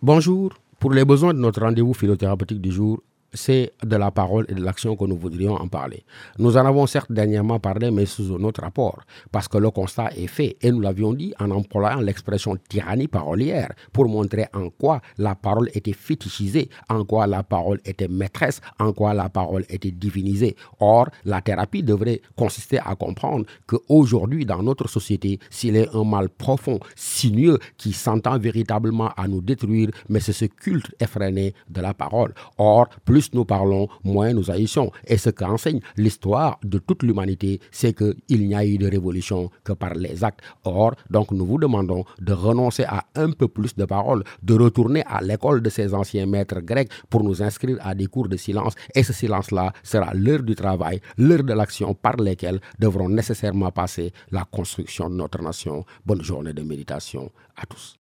Bonjour. Pour les besoins de notre rendez-vous philothérapeutique du jour, c'est de la parole et de l'action que nous voudrions en parler. Nous en avons certes dernièrement parlé, mais sous un autre rapport, parce que le constat est fait, et nous l'avions dit en employant l'expression tyrannie parolière, pour montrer en quoi la parole était fétichisée, en quoi la parole était maîtresse, en quoi la parole était divinisée. Or, la thérapie devrait consister à comprendre qu'aujourd'hui, dans notre société, s'il est un mal profond, sinueux, qui s'entend véritablement à nous détruire, mais c'est ce culte effréné de la parole. Or, plus plus nous parlons, moins nous agissons. Et ce qu'enseigne l'histoire de toute l'humanité, c'est qu'il n'y a eu de révolution que par les actes. Or, donc nous vous demandons de renoncer à un peu plus de paroles, de retourner à l'école de ces anciens maîtres grecs pour nous inscrire à des cours de silence. Et ce silence-là sera l'heure du travail, l'heure de l'action par lesquelles devront nécessairement passer la construction de notre nation. Bonne journée de méditation à tous.